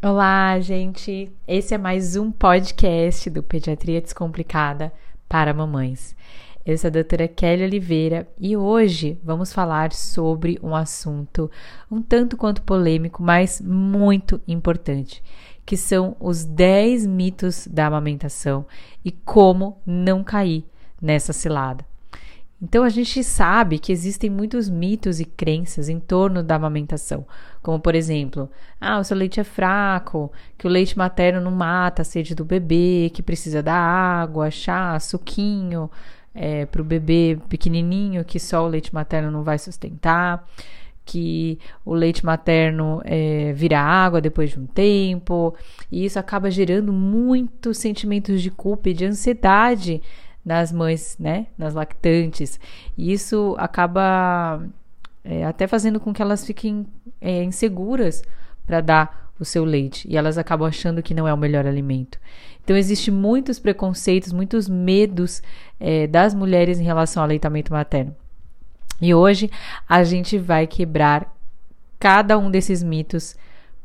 Olá, gente! Esse é mais um podcast do Pediatria Descomplicada para Mamães. Eu sou a doutora Kelly Oliveira e hoje vamos falar sobre um assunto um tanto quanto polêmico, mas muito importante, que são os 10 mitos da amamentação e como não cair nessa cilada. Então a gente sabe que existem muitos mitos e crenças em torno da amamentação, como por exemplo, ah, o seu leite é fraco, que o leite materno não mata a sede do bebê, que precisa da água, chá, suquinho é, para o bebê pequenininho, que só o leite materno não vai sustentar, que o leite materno é, vira água depois de um tempo, e isso acaba gerando muitos sentimentos de culpa e de ansiedade nas mães, né, nas lactantes. E isso acaba é, até fazendo com que elas fiquem é, inseguras para dar o seu leite e elas acabam achando que não é o melhor alimento. Então existe muitos preconceitos, muitos medos é, das mulheres em relação ao aleitamento materno. E hoje a gente vai quebrar cada um desses mitos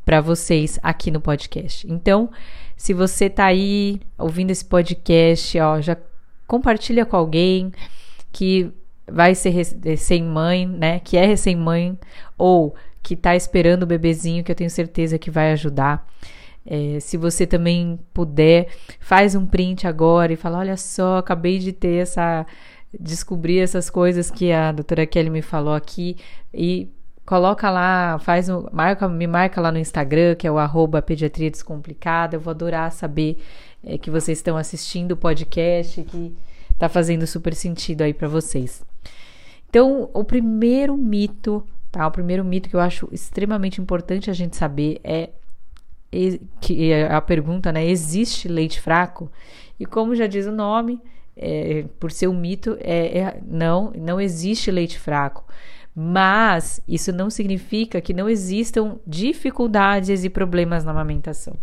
para vocês aqui no podcast. Então, se você está aí ouvindo esse podcast, ó, já compartilha com alguém que vai ser recém-mãe, né? Que é recém-mãe ou que está esperando o bebezinho, que eu tenho certeza que vai ajudar. É, se você também puder, faz um print agora e fala: olha só, acabei de ter essa. descobrir essas coisas que a doutora Kelly me falou aqui e coloca lá, faz um, marca, me marca lá no Instagram, que é o arroba pediatria descomplicada. Eu vou adorar saber é, que vocês estão assistindo o podcast, que tá fazendo super sentido aí para vocês. Então, o primeiro mito, tá? O primeiro mito que eu acho extremamente importante a gente saber é que a pergunta, né? Existe leite fraco? E como já diz o nome, é, por ser um mito, é, é, não, não existe leite fraco. Mas isso não significa que não existam dificuldades e problemas na amamentação.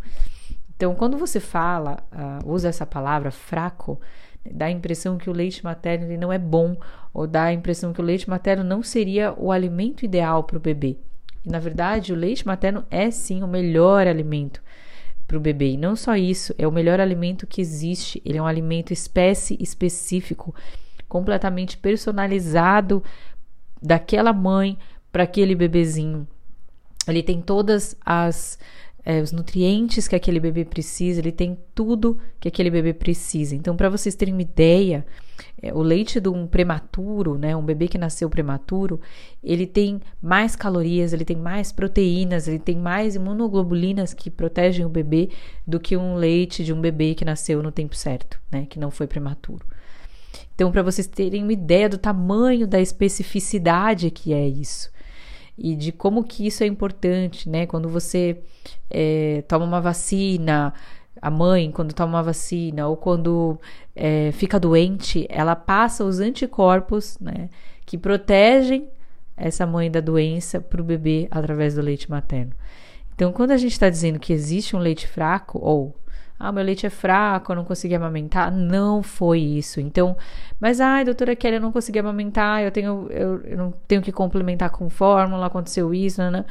Então, quando você fala, uh, usa essa palavra fraco, dá a impressão que o leite materno ele não é bom, ou dá a impressão que o leite materno não seria o alimento ideal para o bebê. E, na verdade, o leite materno é sim o melhor alimento para o bebê. E não só isso, é o melhor alimento que existe. Ele é um alimento espécie específico, completamente personalizado daquela mãe para aquele bebezinho. Ele tem todas as é, os nutrientes que aquele bebê precisa, ele tem tudo que aquele bebê precisa. Então, para vocês terem uma ideia, é, o leite de um prematuro, né, um bebê que nasceu prematuro, ele tem mais calorias, ele tem mais proteínas, ele tem mais imunoglobulinas que protegem o bebê do que um leite de um bebê que nasceu no tempo certo, né, que não foi prematuro. Então, para vocês terem uma ideia do tamanho da especificidade que é isso e de como que isso é importante, né? Quando você é, toma uma vacina, a mãe, quando toma uma vacina ou quando é, fica doente, ela passa os anticorpos, né? Que protegem essa mãe da doença para o bebê através do leite materno. Então, quando a gente está dizendo que existe um leite fraco ou ah, meu leite é fraco, eu não consegui amamentar. Não foi isso. Então, mas ai, doutora Kelly, eu não consegui amamentar, eu tenho, eu, eu não tenho que complementar com fórmula, aconteceu isso, né?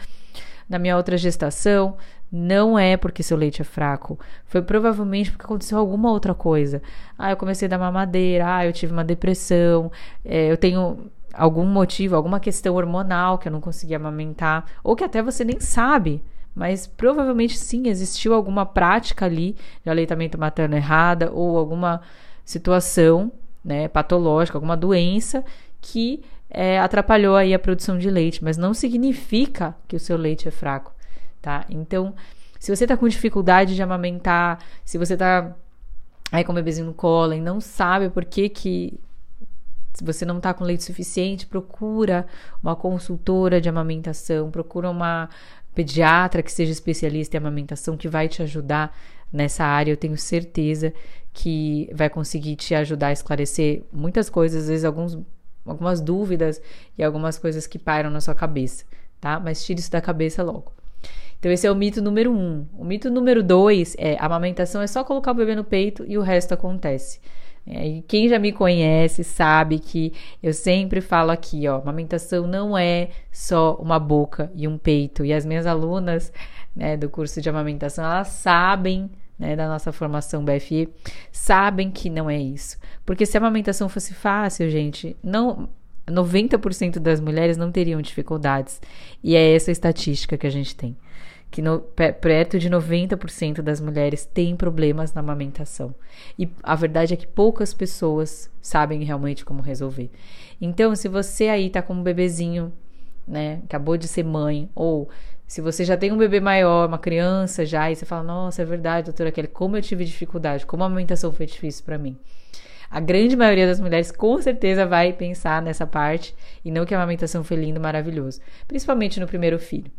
Na minha outra gestação. Não é porque seu leite é fraco. Foi provavelmente porque aconteceu alguma outra coisa. Ah, eu comecei a dar mamadeira, ah, eu tive uma depressão, é, eu tenho algum motivo, alguma questão hormonal que eu não consegui amamentar, ou que até você nem sabe mas provavelmente sim existiu alguma prática ali de aleitamento materno errada ou alguma situação né, patológica, alguma doença que é, atrapalhou aí a produção de leite, mas não significa que o seu leite é fraco, tá? Então, se você tá com dificuldade de amamentar, se você tá aí com o bebezinho no colo e não sabe por que que se você não está com leite suficiente, procura uma consultora de amamentação, procura uma pediatra que seja especialista em amamentação que vai te ajudar nessa área. Eu tenho certeza que vai conseguir te ajudar a esclarecer muitas coisas, às vezes alguns, algumas dúvidas e algumas coisas que pairam na sua cabeça, tá? Mas tire isso da cabeça logo. Então, esse é o mito número um. O mito número dois é a amamentação é só colocar o bebê no peito e o resto acontece. É, quem já me conhece sabe que eu sempre falo aqui, ó, amamentação não é só uma boca e um peito. E as minhas alunas né, do curso de amamentação, elas sabem né, da nossa formação BFE, sabem que não é isso. Porque se a amamentação fosse fácil, gente, não 90% das mulheres não teriam dificuldades. E é essa estatística que a gente tem que no, perto de 90% das mulheres têm problemas na amamentação. E a verdade é que poucas pessoas sabem realmente como resolver. Então, se você aí tá com um bebezinho, né, acabou de ser mãe, ou se você já tem um bebê maior, uma criança já, e você fala, nossa, é verdade, doutora Kelly, como eu tive dificuldade, como a amamentação foi difícil para mim. A grande maioria das mulheres com certeza vai pensar nessa parte e não que a amamentação foi lindo, maravilhoso, principalmente no primeiro filho.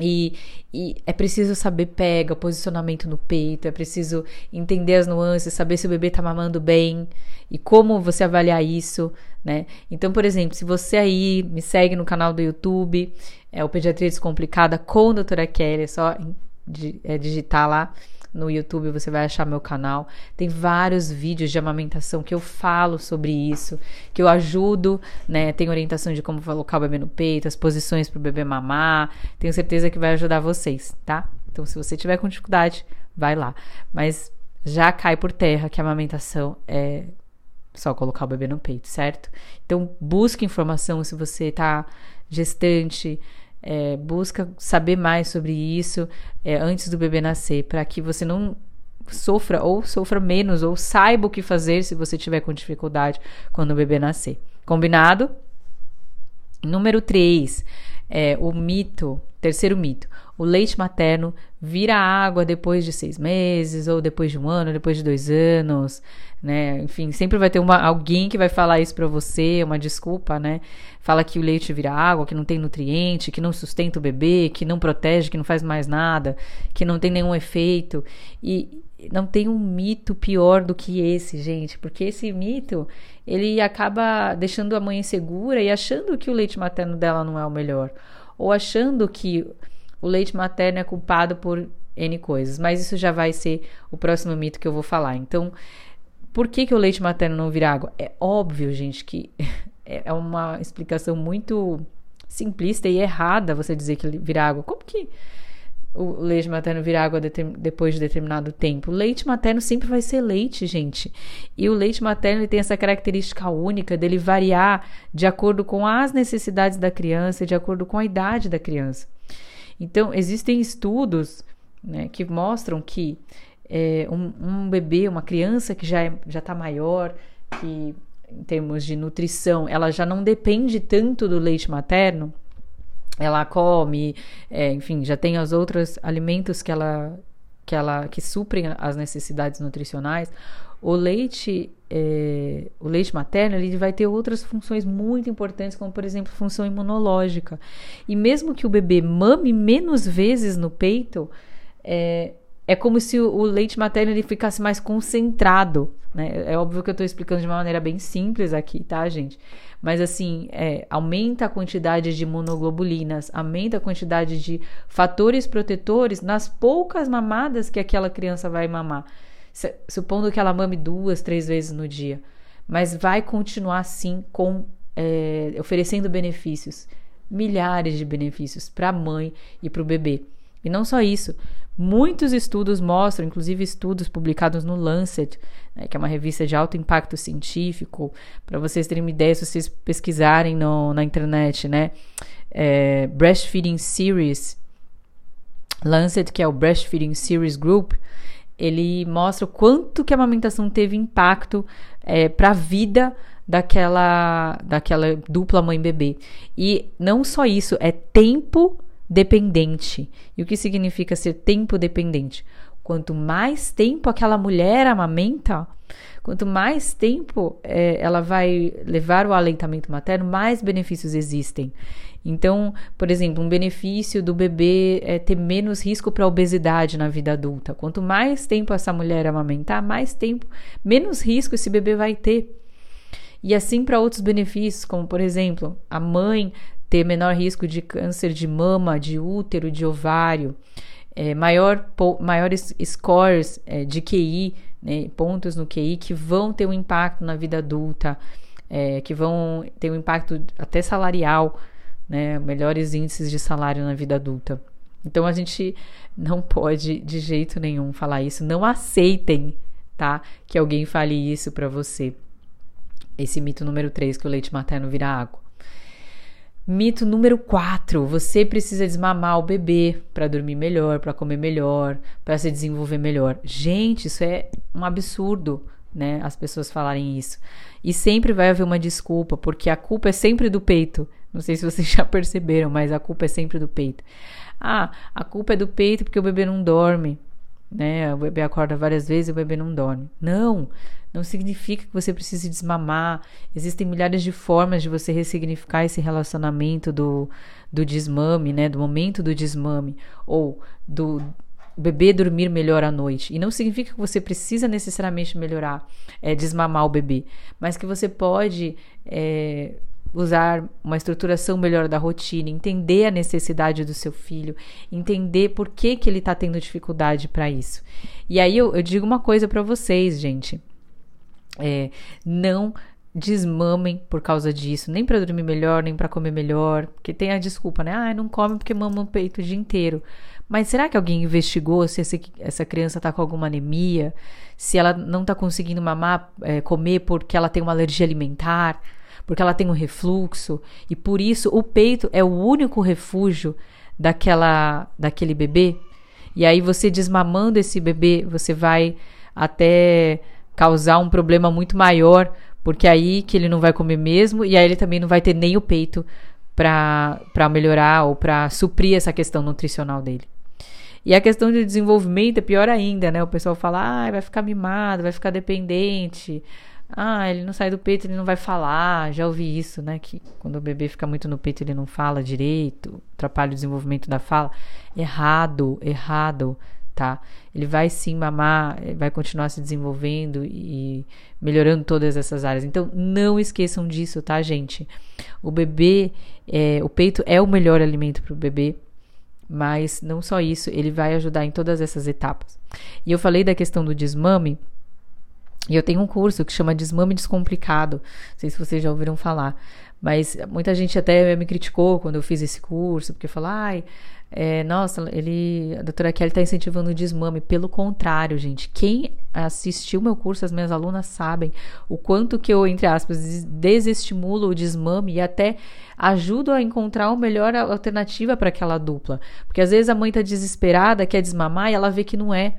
E, e, é preciso saber pega, posicionamento no peito, é preciso entender as nuances, saber se o bebê tá mamando bem e como você avaliar isso, né? Então, por exemplo, se você aí me segue no canal do YouTube, é o Pediatria Descomplicada com a doutora Kelly, é só é, digitar lá no YouTube você vai achar meu canal. Tem vários vídeos de amamentação que eu falo sobre isso, que eu ajudo, né? Tem orientação de como colocar o bebê no peito, as posições para o bebê mamar. Tenho certeza que vai ajudar vocês, tá? Então, se você tiver com dificuldade, vai lá. Mas já cai por terra que a amamentação é só colocar o bebê no peito, certo? Então, busque informação se você tá gestante, é, busca saber mais sobre isso é, antes do bebê nascer, para que você não sofra ou sofra menos ou saiba o que fazer se você tiver com dificuldade quando o bebê nascer. Combinado? Número 3, é, o mito, terceiro mito. O leite materno vira água depois de seis meses, ou depois de um ano, depois de dois anos, né? Enfim, sempre vai ter uma, alguém que vai falar isso para você, uma desculpa, né? Fala que o leite vira água, que não tem nutriente, que não sustenta o bebê, que não protege, que não faz mais nada, que não tem nenhum efeito. E não tem um mito pior do que esse, gente, porque esse mito ele acaba deixando a mãe insegura e achando que o leite materno dela não é o melhor, ou achando que o leite materno é culpado por N coisas, mas isso já vai ser o próximo mito que eu vou falar. Então, por que, que o leite materno não vira água? É óbvio, gente, que é uma explicação muito simplista e errada você dizer que vira água. Como que o leite materno vira água depois de determinado tempo? O leite materno sempre vai ser leite, gente. E o leite materno tem essa característica única dele variar de acordo com as necessidades da criança, de acordo com a idade da criança. Então, existem estudos né, que mostram que é, um, um, bebê, uma criança que já é, já está maior, que em termos de nutrição, ela já não depende tanto do leite materno, ela come, é, enfim, já tem os outros alimentos que ela que ela que suprem as necessidades nutricionais. O leite, é, o leite materno, ele vai ter outras funções muito importantes, como por exemplo, função imunológica. E mesmo que o bebê mame menos vezes no peito, é, é como se o, o leite materno ele ficasse mais concentrado. Né? É óbvio que eu estou explicando de uma maneira bem simples aqui, tá, gente? Mas assim, é, aumenta a quantidade de imunoglobulinas, aumenta a quantidade de fatores protetores nas poucas mamadas que aquela criança vai mamar. Supondo que ela mame duas, três vezes no dia. Mas vai continuar assim com é, oferecendo benefícios, milhares de benefícios para a mãe e para o bebê. E não só isso, muitos estudos mostram, inclusive estudos publicados no Lancet, né, que é uma revista de alto impacto científico, para vocês terem uma ideia, se vocês pesquisarem no, na internet, né? É, Breastfeeding Series, Lancet, que é o Breastfeeding Series Group, ele mostra o quanto que a amamentação teve impacto é, para a vida daquela, daquela dupla mãe-bebê. E não só isso, é tempo dependente. E o que significa ser tempo dependente? Quanto mais tempo aquela mulher amamenta, quanto mais tempo é, ela vai levar o aleitamento materno, mais benefícios existem. Então, por exemplo, um benefício do bebê é ter menos risco para obesidade na vida adulta. Quanto mais tempo essa mulher amamentar, mais tempo, menos risco esse bebê vai ter. E assim para outros benefícios, como por exemplo, a mãe ter menor risco de câncer de mama, de útero, de ovário, é, maior, maiores scores é, de QI né, pontos no QI que vão ter um impacto na vida adulta, é, que vão ter um impacto até salarial, né, melhores índices de salário na vida adulta. Então a gente não pode de jeito nenhum falar isso. Não aceitem, tá? Que alguém fale isso para você. Esse mito número 3, que o leite materno vira água. Mito número 4, você precisa desmamar o bebê para dormir melhor, para comer melhor, para se desenvolver melhor. Gente, isso é um absurdo, né? As pessoas falarem isso. E sempre vai haver uma desculpa, porque a culpa é sempre do peito. Não sei se vocês já perceberam, mas a culpa é sempre do peito. Ah, a culpa é do peito porque o bebê não dorme, né? O bebê acorda várias vezes e o bebê não dorme. Não, não significa que você precise desmamar. Existem milhares de formas de você ressignificar esse relacionamento do, do desmame, né? Do momento do desmame ou do bebê dormir melhor à noite. E não significa que você precisa necessariamente melhorar, é, desmamar o bebê, mas que você pode é, usar uma estruturação melhor da rotina, entender a necessidade do seu filho, entender por que, que ele está tendo dificuldade para isso. E aí eu, eu digo uma coisa para vocês, gente. É, não desmamem por causa disso, nem para dormir melhor, nem para comer melhor, porque tem a desculpa, né? Ah, não come porque mama o peito o dia inteiro. Mas será que alguém investigou se esse, essa criança está com alguma anemia? Se ela não está conseguindo mamar, é, comer porque ela tem uma alergia alimentar? Porque ela tem um refluxo e por isso o peito é o único refúgio daquela daquele bebê. E aí você desmamando esse bebê, você vai até causar um problema muito maior, porque aí que ele não vai comer mesmo e aí ele também não vai ter nem o peito para melhorar ou para suprir essa questão nutricional dele. E a questão de desenvolvimento é pior ainda, né? O pessoal fala, ah, vai ficar mimado, vai ficar dependente. Ah, ele não sai do peito, ele não vai falar. Já ouvi isso, né? Que quando o bebê fica muito no peito, ele não fala direito, atrapalha o desenvolvimento da fala. Errado, errado, tá? Ele vai sim mamar, vai continuar se desenvolvendo e melhorando todas essas áreas. Então, não esqueçam disso, tá, gente? O bebê, é, o peito é o melhor alimento para o bebê. Mas não só isso, ele vai ajudar em todas essas etapas. E eu falei da questão do desmame, e eu tenho um curso que chama Desmame Descomplicado. Não sei se vocês já ouviram falar. Mas muita gente até me criticou quando eu fiz esse curso, porque falou, ai, é, nossa, ele, a doutora Kelly está incentivando o desmame. Pelo contrário, gente, quem assistiu meu curso, as minhas alunas sabem o quanto que eu, entre aspas, desestimulo o desmame e até ajudo a encontrar uma melhor alternativa para aquela dupla. Porque às vezes a mãe está desesperada, quer desmamar e ela vê que não é.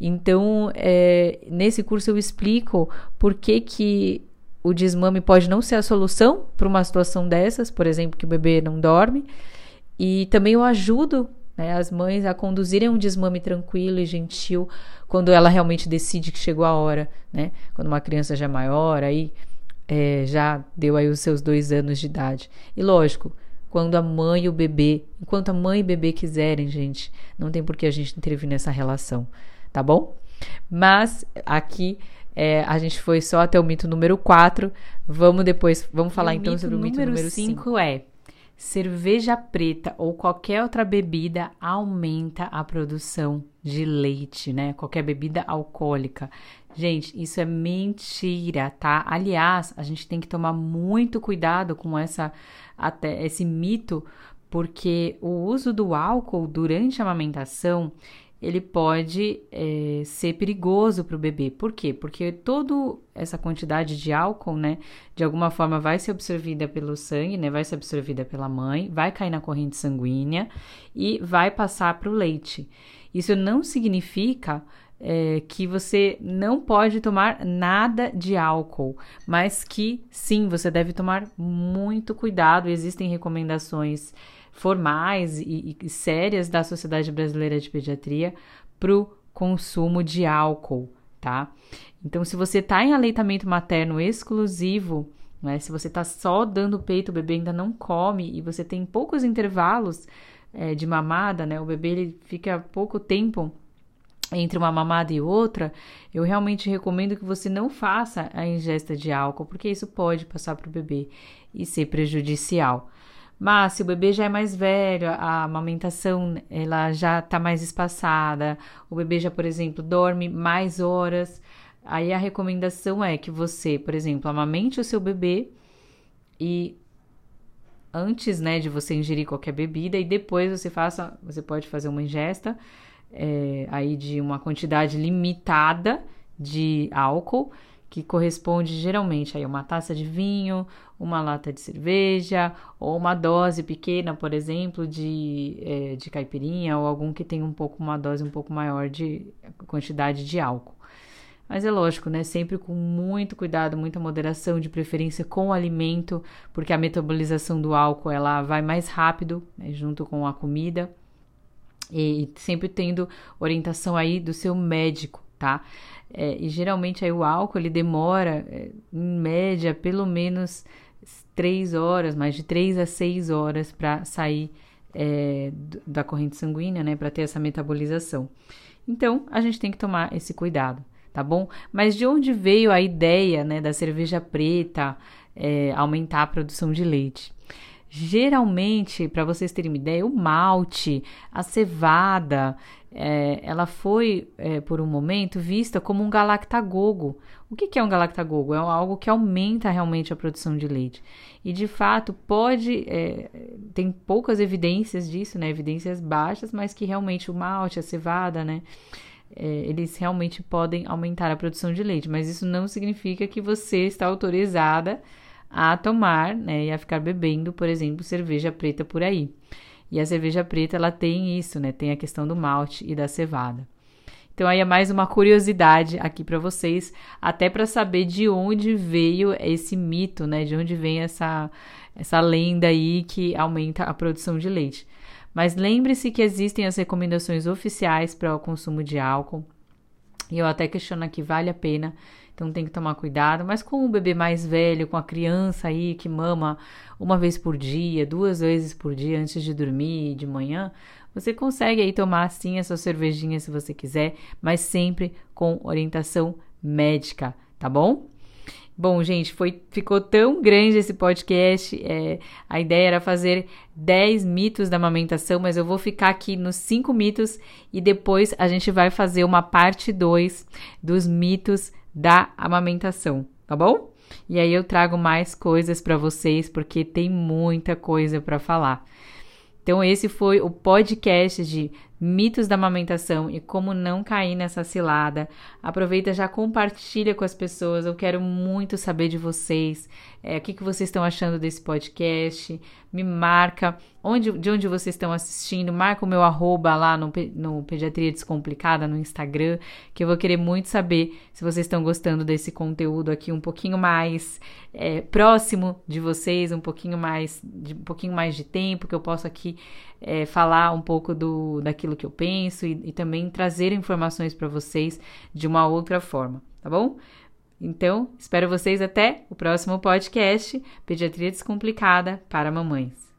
Então, é, nesse curso eu explico por que, que o desmame pode não ser a solução para uma situação dessas, por exemplo, que o bebê não dorme. E também eu ajudo né, as mães a conduzirem um desmame tranquilo e gentil quando ela realmente decide que chegou a hora, né? Quando uma criança já é maior, aí é, já deu aí os seus dois anos de idade. E lógico, quando a mãe e o bebê, enquanto a mãe e o bebê quiserem, gente, não tem por que a gente intervir nessa relação tá bom? Mas aqui é, a gente foi só até o mito número 4. Vamos depois, vamos falar então sobre o mito número 5 é cerveja preta ou qualquer outra bebida aumenta a produção de leite, né? Qualquer bebida alcoólica. Gente, isso é mentira, tá? Aliás, a gente tem que tomar muito cuidado com essa até esse mito, porque o uso do álcool durante a amamentação ele pode é, ser perigoso para o bebê. Por quê? Porque toda essa quantidade de álcool, né, de alguma forma vai ser absorvida pelo sangue, né, vai ser absorvida pela mãe, vai cair na corrente sanguínea e vai passar para o leite. Isso não significa é, que você não pode tomar nada de álcool, mas que sim, você deve tomar muito cuidado. Existem recomendações formais e, e sérias da Sociedade Brasileira de Pediatria para o consumo de álcool, tá? Então, se você está em aleitamento materno exclusivo, né, se você está só dando peito, o bebê ainda não come e você tem poucos intervalos é, de mamada, né? O bebê ele fica pouco tempo entre uma mamada e outra, eu realmente recomendo que você não faça a ingesta de álcool, porque isso pode passar para o bebê e ser prejudicial. Mas se o bebê já é mais velho, a amamentação ela já está mais espaçada, o bebê já, por exemplo, dorme mais horas, aí a recomendação é que você, por exemplo, amamente o seu bebê e antes, né, de você ingerir qualquer bebida e depois você faça, você pode fazer uma ingesta é, aí de uma quantidade limitada de álcool que corresponde geralmente a uma taça de vinho, uma lata de cerveja ou uma dose pequena, por exemplo, de, é, de caipirinha ou algum que tenha um pouco uma dose um pouco maior de quantidade de álcool. Mas é lógico, né? Sempre com muito cuidado, muita moderação, de preferência com o alimento, porque a metabolização do álcool ela vai mais rápido, né, junto com a comida. E sempre tendo orientação aí do seu médico, tá? É, e geralmente aí o álcool ele demora, é, em média, pelo menos três horas, mais de três a seis horas para sair é, da corrente sanguínea, né? Para ter essa metabolização. Então a gente tem que tomar esse cuidado, tá bom? Mas de onde veio a ideia, né, da cerveja preta é, aumentar a produção de leite? Geralmente, para vocês terem uma ideia, o malte, a cevada, é, ela foi, é, por um momento, vista como um galactagogo. O que, que é um galactagogo? É algo que aumenta realmente a produção de leite. E, de fato, pode... É, tem poucas evidências disso, né? Evidências baixas, mas que realmente o malte, a cevada, né? É, eles realmente podem aumentar a produção de leite. Mas isso não significa que você está autorizada a tomar né, e a ficar bebendo, por exemplo, cerveja preta por aí. E a cerveja preta ela tem isso, né? Tem a questão do malte e da cevada. Então aí é mais uma curiosidade aqui para vocês, até para saber de onde veio esse mito, né? De onde vem essa essa lenda aí que aumenta a produção de leite. Mas lembre-se que existem as recomendações oficiais para o consumo de álcool. E eu até questiono aqui, vale a pena então tem que tomar cuidado. Mas com o bebê mais velho, com a criança aí que mama uma vez por dia, duas vezes por dia antes de dormir de manhã, você consegue aí tomar sim a sua cervejinha se você quiser, mas sempre com orientação médica, tá bom? Bom, gente, foi, ficou tão grande esse podcast. É, a ideia era fazer 10 mitos da amamentação, mas eu vou ficar aqui nos 5 mitos e depois a gente vai fazer uma parte 2 dos mitos da amamentação, tá bom? E aí eu trago mais coisas para vocês porque tem muita coisa para falar. Então esse foi o podcast de mitos da amamentação e como não cair nessa cilada. Aproveita já compartilha com as pessoas. Eu quero muito saber de vocês. É, o que, que vocês estão achando desse podcast? Me marca onde, de onde vocês estão assistindo. Marca o meu arroba lá no, no Pediatria Descomplicada no Instagram, que eu vou querer muito saber se vocês estão gostando desse conteúdo aqui um pouquinho mais é, próximo de vocês, um pouquinho mais de um pouquinho mais de tempo que eu posso aqui é, falar um pouco do daquilo que eu penso e, e também trazer informações para vocês de uma outra forma, tá bom? Então, espero vocês até o próximo podcast Pediatria Descomplicada para Mamães.